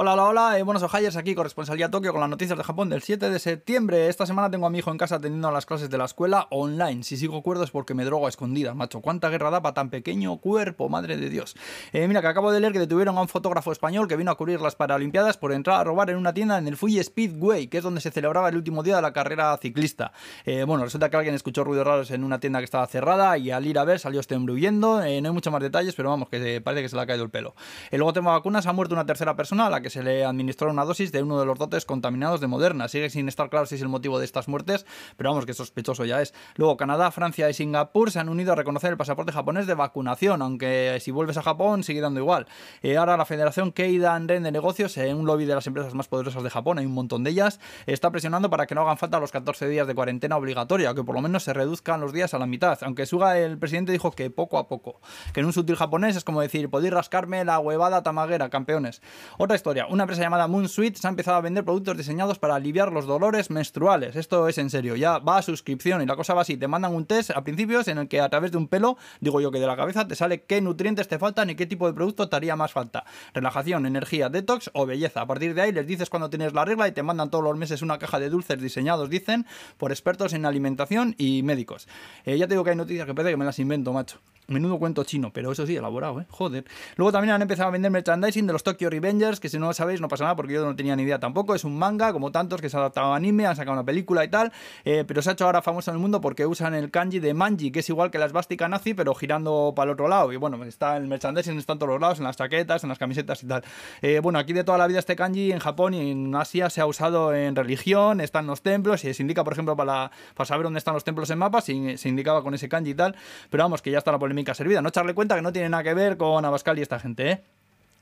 Hola, hola, hola, eh, buenos ojayers, aquí corresponsalía Tokio con las noticias de Japón del 7 de septiembre. Esta semana tengo a mi hijo en casa teniendo las clases de la escuela online. Si sigo cuerdo es porque me drogo a escondidas, macho. ¿Cuánta guerra da para tan pequeño cuerpo? Madre de Dios. Eh, mira, que acabo de leer que detuvieron a un fotógrafo español que vino a cubrir las Paralimpiadas por entrar a robar en una tienda en el Fuji Speedway, que es donde se celebraba el último día de la carrera ciclista. Eh, bueno, resulta que alguien escuchó ruidos raros en una tienda que estaba cerrada y al ir a ver salió este no hay muchos más detalles, pero vamos, que parece que se le ha caído el pelo. luego tema vacunas, ha muerto una tercera persona a la que se le administró una dosis de uno de los dotes contaminados de Moderna. Sigue sin estar claro si es el motivo de estas muertes, pero vamos, que sospechoso ya es. Luego, Canadá, Francia y Singapur se han unido a reconocer el pasaporte japonés de vacunación, aunque si vuelves a Japón sigue dando igual. Eh, ahora la Federación Keidan Ren de Negocios, en un lobby de las empresas más poderosas de Japón, hay un montón de ellas, está presionando para que no hagan falta los 14 días de cuarentena obligatoria, que por lo menos se reduzcan los días a la mitad. Aunque Suga, el presidente, dijo que poco a poco. Que en un sutil japonés es como decir, podéis rascarme la huevada tamaguera, campeones. Otra historia, una empresa llamada Moon Suite se ha empezado a vender productos diseñados para aliviar los dolores menstruales. Esto es en serio, ya va a suscripción y la cosa va así. Te mandan un test a principios en el que a través de un pelo, digo yo que de la cabeza, te sale qué nutrientes te faltan y qué tipo de producto te haría más falta. Relajación, energía, detox o belleza. A partir de ahí les dices cuando tienes la regla y te mandan todos los meses una caja de dulces diseñados, dicen, por expertos en alimentación y médicos. Eh, ya te digo que hay noticias que parece que me las invento, macho. Menudo cuento chino, pero eso sí, elaborado, ¿eh? Joder. Luego también han empezado a vender merchandising de los Tokyo Revengers, que si no lo sabéis no pasa nada porque yo no tenía ni idea tampoco. Es un manga, como tantos, que se ha adaptado a anime, han sacado una película y tal, eh, pero se ha hecho ahora famoso en el mundo porque usan el kanji de manji, que es igual que la esvástica nazi, pero girando para el otro lado. Y bueno, está el merchandising, está en todos los lados, en las chaquetas, en las camisetas y tal. Eh, bueno, aquí de toda la vida este kanji en Japón y en Asia se ha usado en religión, está en los templos, y se indica, por ejemplo, para, para saber dónde están los templos en mapas, se, se indicaba con ese kanji y tal, pero vamos, que ya está la polémica servida. No echarle cuenta que no tiene nada que ver con Abascal y esta gente, ¿eh?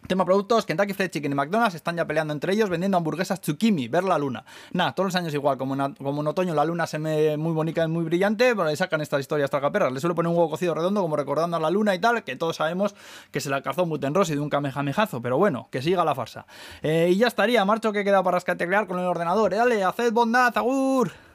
Tema productos, Kentucky Fried Chicken y McDonald's están ya peleando entre ellos vendiendo hamburguesas Tsukimi, ver la luna. Nada, todos los años igual, como como en otoño la luna se me muy bonita y muy brillante, pero le sacan estas historias tragaperras. Le suelo poner un huevo cocido redondo como recordando a la luna y tal, que todos sabemos que se la cazó Mutenross y de un kamehamehazo, pero bueno, que siga la farsa. Eh, y ya estaría, marcho que queda para escatear con el ordenador. Eh, dale, haced bondad, agur.